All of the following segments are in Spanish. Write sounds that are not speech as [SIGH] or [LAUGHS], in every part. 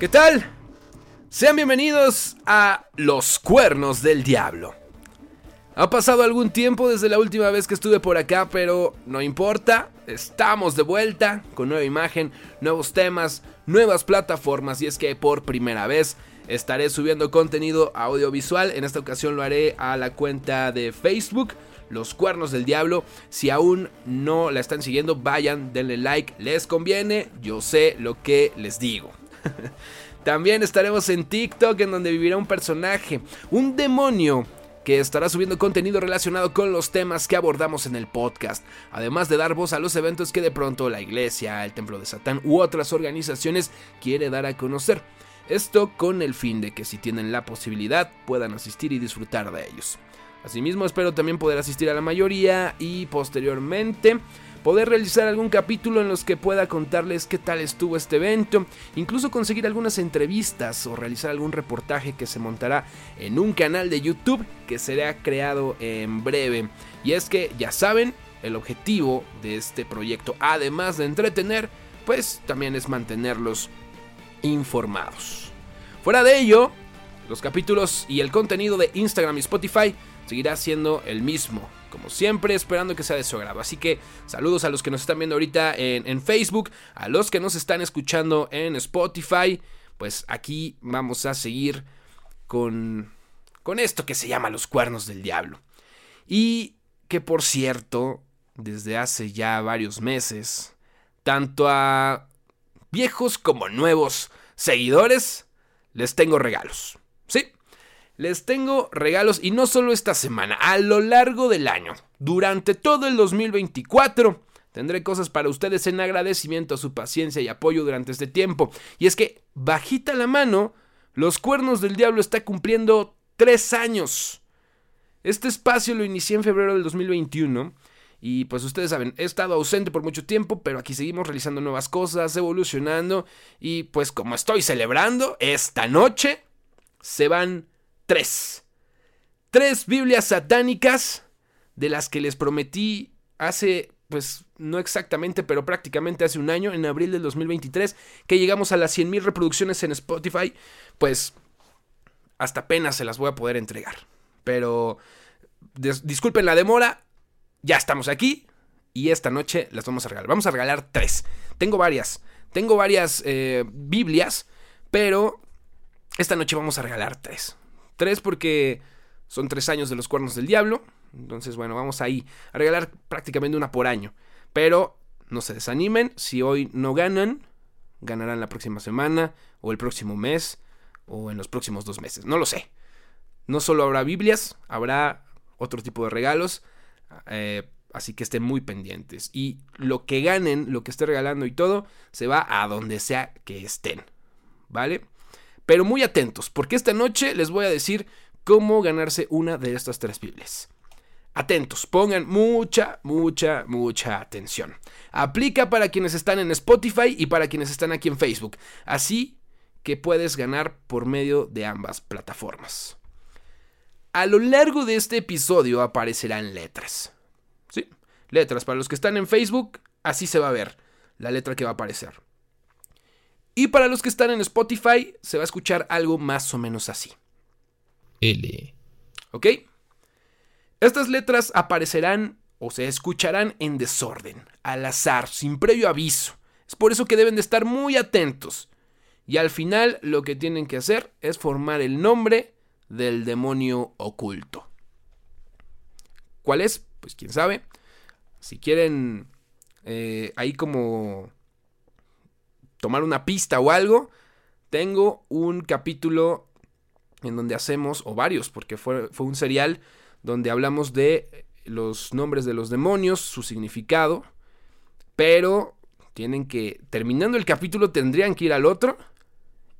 ¿Qué tal? Sean bienvenidos a Los Cuernos del Diablo. Ha pasado algún tiempo desde la última vez que estuve por acá, pero no importa, estamos de vuelta con nueva imagen, nuevos temas, nuevas plataformas y es que por primera vez estaré subiendo contenido audiovisual, en esta ocasión lo haré a la cuenta de Facebook. Los Cuernos del Diablo. Si aún no la están siguiendo, vayan, denle like, les conviene, yo sé lo que les digo. [LAUGHS] También estaremos en TikTok en donde vivirá un personaje, un demonio que estará subiendo contenido relacionado con los temas que abordamos en el podcast, además de dar voz a los eventos que de pronto la iglesia, el templo de Satán u otras organizaciones quiere dar a conocer. Esto con el fin de que si tienen la posibilidad puedan asistir y disfrutar de ellos. Asimismo espero también poder asistir a la mayoría y posteriormente poder realizar algún capítulo en los que pueda contarles qué tal estuvo este evento, incluso conseguir algunas entrevistas o realizar algún reportaje que se montará en un canal de YouTube que será creado en breve. Y es que ya saben, el objetivo de este proyecto, además de entretener, pues también es mantenerlos informados. Fuera de ello, los capítulos y el contenido de Instagram y Spotify seguirá siendo el mismo como siempre, esperando que sea de su agrado. Así que saludos a los que nos están viendo ahorita en, Facebook, a los que nos están escuchando en Spotify. Pues aquí vamos a seguir con, con esto que se llama los cuernos del diablo. Y que por cierto, desde hace ya varios meses, tanto a viejos como nuevos seguidores, les tengo regalos. Sí, les tengo regalos y no solo esta semana, a lo largo del año, durante todo el 2024. Tendré cosas para ustedes en agradecimiento a su paciencia y apoyo durante este tiempo. Y es que, bajita la mano, Los Cuernos del Diablo está cumpliendo tres años. Este espacio lo inicié en febrero del 2021. Y pues ustedes saben, he estado ausente por mucho tiempo, pero aquí seguimos realizando nuevas cosas, evolucionando. Y pues como estoy celebrando, esta noche se van tres. Tres Biblias satánicas de las que les prometí hace, pues no exactamente, pero prácticamente hace un año, en abril del 2023, que llegamos a las 100.000 reproducciones en Spotify, pues hasta apenas se las voy a poder entregar. Pero disculpen la demora, ya estamos aquí y esta noche las vamos a regalar. Vamos a regalar tres. Tengo varias, tengo varias eh, Biblias, pero esta noche vamos a regalar tres. Tres porque son tres años de los cuernos del diablo. Entonces, bueno, vamos ahí a regalar prácticamente una por año. Pero no se desanimen. Si hoy no ganan, ganarán la próxima semana o el próximo mes o en los próximos dos meses. No lo sé. No solo habrá Biblias, habrá otro tipo de regalos. Eh, así que estén muy pendientes. Y lo que ganen, lo que esté regalando y todo, se va a donde sea que estén. ¿Vale? Pero muy atentos, porque esta noche les voy a decir cómo ganarse una de estas tres Biblias. Atentos, pongan mucha, mucha, mucha atención. Aplica para quienes están en Spotify y para quienes están aquí en Facebook. Así que puedes ganar por medio de ambas plataformas. A lo largo de este episodio aparecerán letras. Sí, letras. Para los que están en Facebook, así se va a ver la letra que va a aparecer. Y para los que están en Spotify, se va a escuchar algo más o menos así. L. ¿Ok? Estas letras aparecerán o se escucharán en desorden, al azar, sin previo aviso. Es por eso que deben de estar muy atentos. Y al final lo que tienen que hacer es formar el nombre del demonio oculto. ¿Cuál es? Pues quién sabe. Si quieren eh, ahí como tomar una pista o algo, tengo un capítulo en donde hacemos, o varios, porque fue, fue un serial donde hablamos de los nombres de los demonios, su significado, pero tienen que, terminando el capítulo, tendrían que ir al otro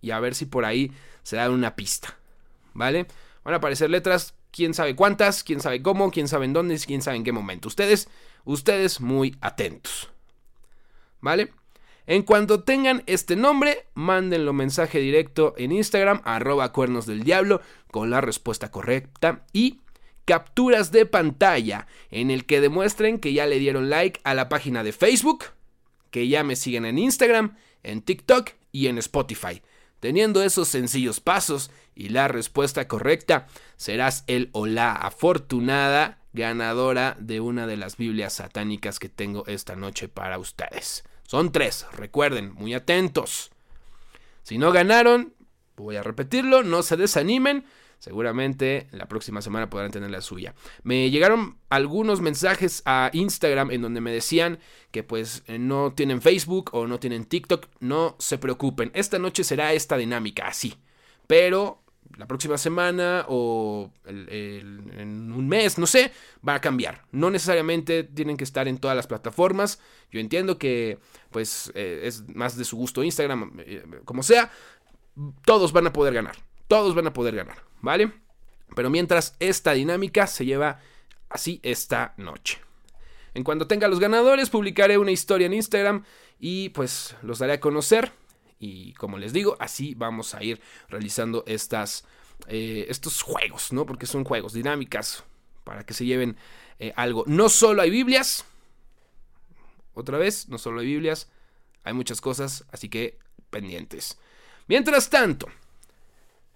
y a ver si por ahí se da una pista, ¿vale? Van a aparecer letras, quién sabe cuántas, quién sabe cómo, quién sabe en dónde, quién sabe en qué momento. Ustedes, ustedes muy atentos, ¿vale? En cuanto tengan este nombre, mándenlo mensaje directo en Instagram, arroba cuernos del diablo, con la respuesta correcta y capturas de pantalla en el que demuestren que ya le dieron like a la página de Facebook, que ya me siguen en Instagram, en TikTok y en Spotify. Teniendo esos sencillos pasos y la respuesta correcta, serás el o la afortunada ganadora de una de las Biblias satánicas que tengo esta noche para ustedes. Son tres, recuerden, muy atentos. Si no ganaron, voy a repetirlo, no se desanimen. Seguramente la próxima semana podrán tener la suya. Me llegaron algunos mensajes a Instagram en donde me decían que pues eh, no tienen Facebook o no tienen TikTok. No se preocupen. Esta noche será esta dinámica así. Pero la próxima semana o en un mes, no sé, va a cambiar. No necesariamente tienen que estar en todas las plataformas. Yo entiendo que pues eh, es más de su gusto Instagram, eh, como sea. Todos van a poder ganar. Todos van a poder ganar, ¿vale? Pero mientras esta dinámica se lleva así esta noche. En cuanto tenga los ganadores, publicaré una historia en Instagram y pues los daré a conocer. Y como les digo, así vamos a ir realizando estas, eh, estos juegos, ¿no? Porque son juegos, dinámicas, para que se lleven eh, algo. No solo hay Biblias, otra vez, no solo hay Biblias, hay muchas cosas, así que pendientes. Mientras tanto,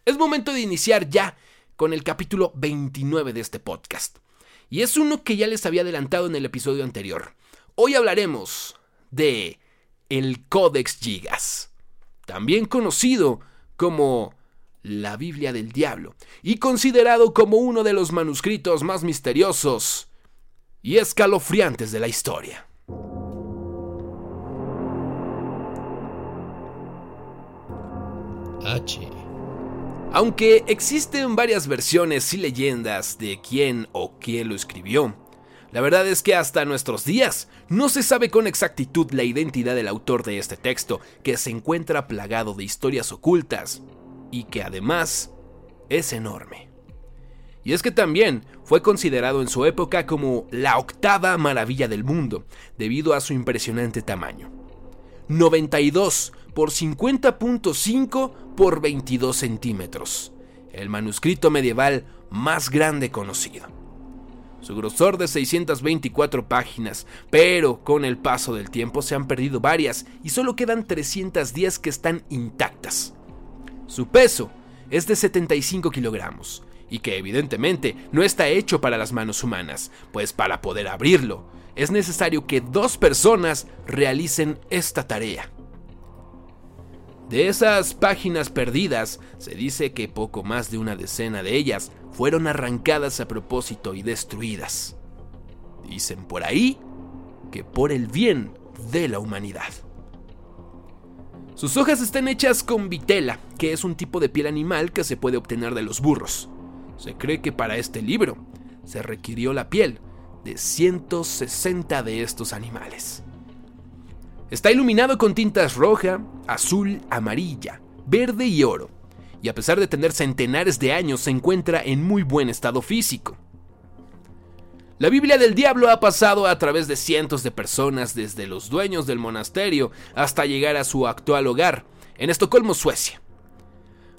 es momento de iniciar ya con el capítulo 29 de este podcast. Y es uno que ya les había adelantado en el episodio anterior. Hoy hablaremos de el Codex Gigas, también conocido como la Biblia del Diablo y considerado como uno de los manuscritos más misteriosos y escalofriantes de la historia. H. Aunque existen varias versiones y leyendas de quién o quién lo escribió, la verdad es que hasta nuestros días no se sabe con exactitud la identidad del autor de este texto, que se encuentra plagado de historias ocultas y que además es enorme. Y es que también fue considerado en su época como la octava maravilla del mundo, debido a su impresionante tamaño. 92 por 50.5 por 22 centímetros, el manuscrito medieval más grande conocido. Su grosor de 624 páginas, pero con el paso del tiempo se han perdido varias y solo quedan 310 que están intactas. Su peso es de 75 kilogramos y que evidentemente no está hecho para las manos humanas, pues para poder abrirlo es necesario que dos personas realicen esta tarea. De esas páginas perdidas, se dice que poco más de una decena de ellas fueron arrancadas a propósito y destruidas. Dicen por ahí que por el bien de la humanidad. Sus hojas están hechas con vitela, que es un tipo de piel animal que se puede obtener de los burros. Se cree que para este libro se requirió la piel de 160 de estos animales. Está iluminado con tintas roja, azul, amarilla, verde y oro, y a pesar de tener centenares de años se encuentra en muy buen estado físico. La Biblia del Diablo ha pasado a través de cientos de personas desde los dueños del monasterio hasta llegar a su actual hogar, en Estocolmo, Suecia.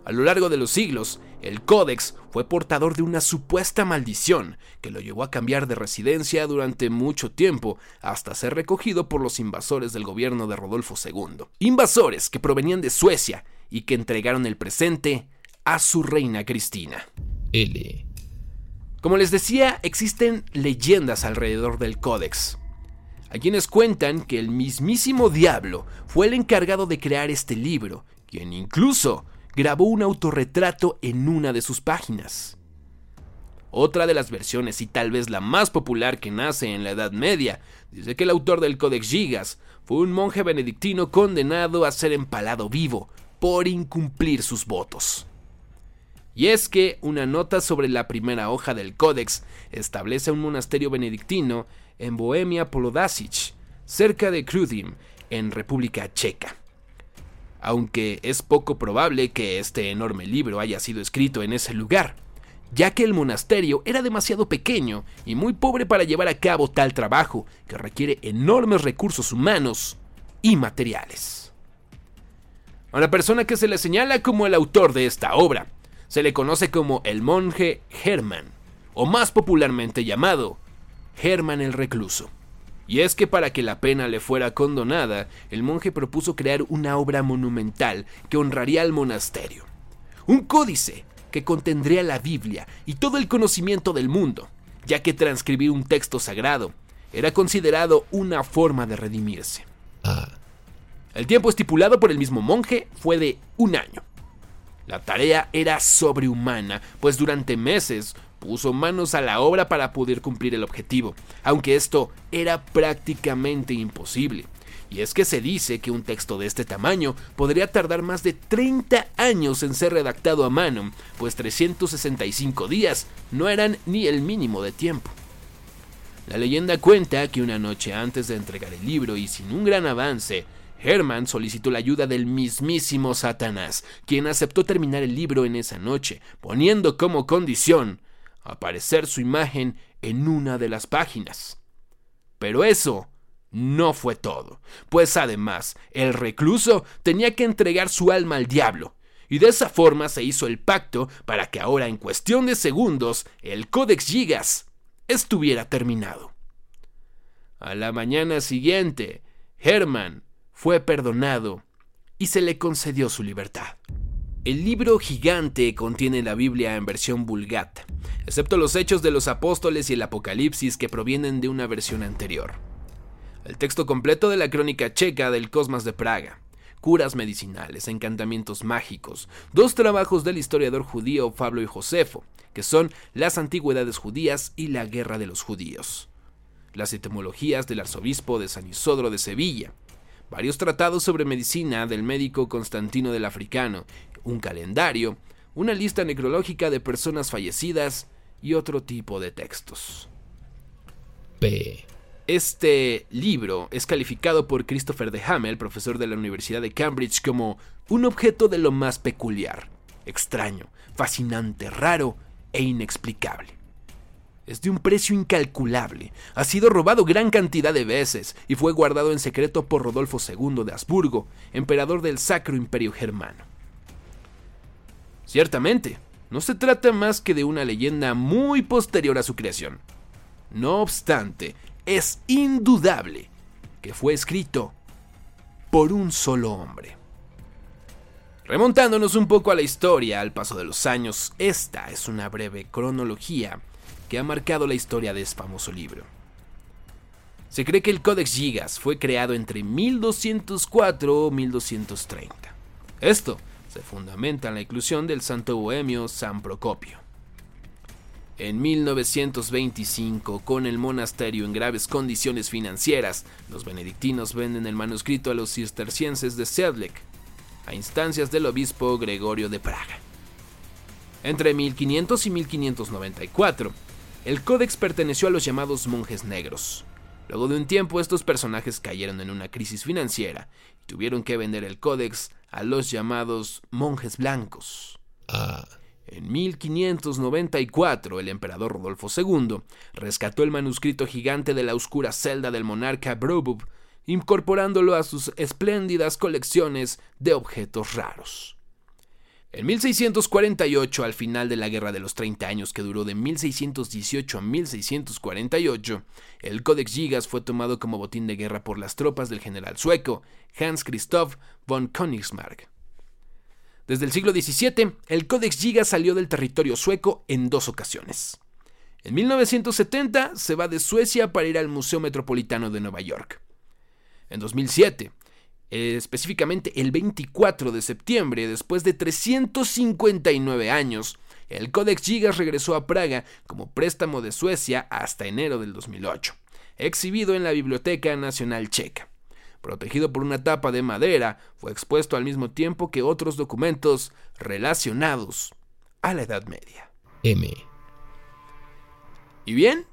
A lo largo de los siglos, el Códex fue portador de una supuesta maldición que lo llevó a cambiar de residencia durante mucho tiempo hasta ser recogido por los invasores del gobierno de Rodolfo II. Invasores que provenían de Suecia y que entregaron el presente a su reina Cristina. L. Como les decía, existen leyendas alrededor del Códex. Hay quienes cuentan que el mismísimo diablo fue el encargado de crear este libro, quien incluso grabó un autorretrato en una de sus páginas. Otra de las versiones, y tal vez la más popular que nace en la Edad Media, dice que el autor del Codex Gigas fue un monje benedictino condenado a ser empalado vivo por incumplir sus votos. Y es que una nota sobre la primera hoja del Codex establece un monasterio benedictino en Bohemia Polodasic, cerca de Krudim, en República Checa aunque es poco probable que este enorme libro haya sido escrito en ese lugar, ya que el monasterio era demasiado pequeño y muy pobre para llevar a cabo tal trabajo que requiere enormes recursos humanos y materiales. A la persona que se le señala como el autor de esta obra se le conoce como el monje Hermann, o más popularmente llamado Hermann el Recluso. Y es que para que la pena le fuera condonada, el monje propuso crear una obra monumental que honraría al monasterio. Un códice que contendría la Biblia y todo el conocimiento del mundo, ya que transcribir un texto sagrado era considerado una forma de redimirse. El tiempo estipulado por el mismo monje fue de un año. La tarea era sobrehumana, pues durante meses puso manos a la obra para poder cumplir el objetivo, aunque esto era prácticamente imposible. Y es que se dice que un texto de este tamaño podría tardar más de 30 años en ser redactado a mano, pues 365 días no eran ni el mínimo de tiempo. La leyenda cuenta que una noche antes de entregar el libro y sin un gran avance, Herman solicitó la ayuda del mismísimo Satanás, quien aceptó terminar el libro en esa noche, poniendo como condición aparecer su imagen en una de las páginas. Pero eso no fue todo, pues además el recluso tenía que entregar su alma al diablo, y de esa forma se hizo el pacto para que ahora en cuestión de segundos el Codex Gigas estuviera terminado. A la mañana siguiente, Herman fue perdonado y se le concedió su libertad. El libro gigante contiene la Biblia en versión vulgata, excepto los hechos de los apóstoles y el Apocalipsis que provienen de una versión anterior. El texto completo de la crónica checa del Cosmas de Praga, curas medicinales, encantamientos mágicos, dos trabajos del historiador judío Pablo y Josefo, que son las antigüedades judías y la guerra de los judíos, las etimologías del arzobispo de San Isodro de Sevilla, varios tratados sobre medicina del médico Constantino del Africano, un calendario, una lista necrológica de personas fallecidas y otro tipo de textos. P. Este libro es calificado por Christopher de Hamel, profesor de la Universidad de Cambridge, como un objeto de lo más peculiar, extraño, fascinante, raro e inexplicable. Es de un precio incalculable, ha sido robado gran cantidad de veces y fue guardado en secreto por Rodolfo II de Habsburgo, emperador del Sacro Imperio Germano. Ciertamente, no se trata más que de una leyenda muy posterior a su creación. No obstante, es indudable que fue escrito por un solo hombre. Remontándonos un poco a la historia al paso de los años, esta es una breve cronología que ha marcado la historia de este famoso libro. Se cree que el Codex Gigas fue creado entre 1204 y 1230. Esto se fundamenta en la inclusión del santo bohemio San Procopio. En 1925, con el monasterio en graves condiciones financieras, los benedictinos venden el manuscrito a los cistercienses de Sedlec, a instancias del obispo Gregorio de Praga. Entre 1500 y 1594, el códex perteneció a los llamados monjes negros. Luego de un tiempo estos personajes cayeron en una crisis financiera y tuvieron que vender el códex a los llamados monjes blancos. Ah. En 1594, el emperador Rodolfo II rescató el manuscrito gigante de la oscura celda del monarca Brobub, incorporándolo a sus espléndidas colecciones de objetos raros. En 1648, al final de la Guerra de los 30 años que duró de 1618 a 1648, el Codex Gigas fue tomado como botín de guerra por las tropas del general sueco Hans Christoph von Königsmark. Desde el siglo XVII, el Codex Gigas salió del territorio sueco en dos ocasiones. En 1970 se va de Suecia para ir al Museo Metropolitano de Nueva York. En 2007, específicamente el 24 de septiembre, después de 359 años, el Codex Gigas regresó a Praga como préstamo de Suecia hasta enero del 2008, exhibido en la Biblioteca Nacional Checa. Protegido por una tapa de madera, fue expuesto al mismo tiempo que otros documentos relacionados a la Edad Media. M. Y bien,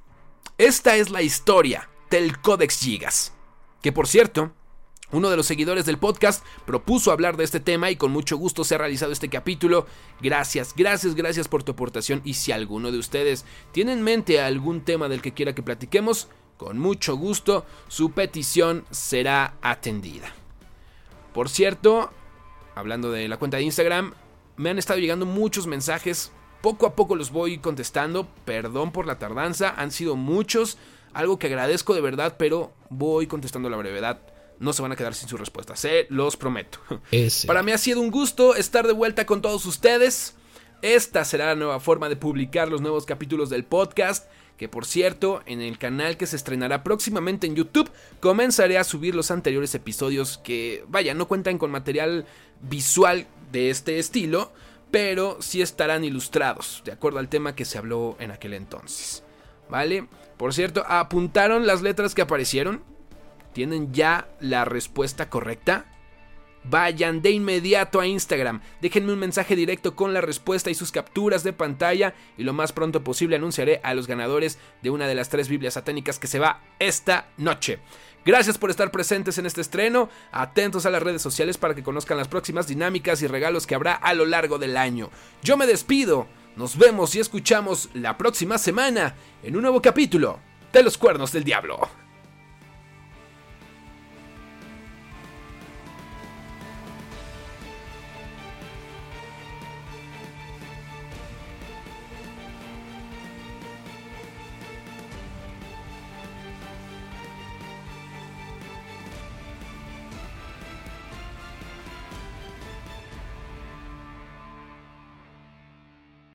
esta es la historia del Codex Gigas, que por cierto, uno de los seguidores del podcast propuso hablar de este tema y con mucho gusto se ha realizado este capítulo. Gracias, gracias, gracias por tu aportación y si alguno de ustedes tiene en mente algún tema del que quiera que platiquemos, con mucho gusto su petición será atendida. Por cierto, hablando de la cuenta de Instagram, me han estado llegando muchos mensajes. Poco a poco los voy contestando. Perdón por la tardanza, han sido muchos. algo que agradezco de verdad, pero voy contestando la brevedad. No se van a quedar sin su respuesta, se los prometo. Ese. Para mí ha sido un gusto estar de vuelta con todos ustedes. Esta será la nueva forma de publicar los nuevos capítulos del podcast. Que por cierto, en el canal que se estrenará próximamente en YouTube, comenzaré a subir los anteriores episodios que, vaya, no cuentan con material visual de este estilo, pero sí estarán ilustrados, de acuerdo al tema que se habló en aquel entonces. ¿Vale? Por cierto, ¿apuntaron las letras que aparecieron? ¿Tienen ya la respuesta correcta? Vayan de inmediato a Instagram, déjenme un mensaje directo con la respuesta y sus capturas de pantalla y lo más pronto posible anunciaré a los ganadores de una de las tres Biblias satánicas que se va esta noche. Gracias por estar presentes en este estreno, atentos a las redes sociales para que conozcan las próximas dinámicas y regalos que habrá a lo largo del año. Yo me despido, nos vemos y escuchamos la próxima semana en un nuevo capítulo de Los Cuernos del Diablo.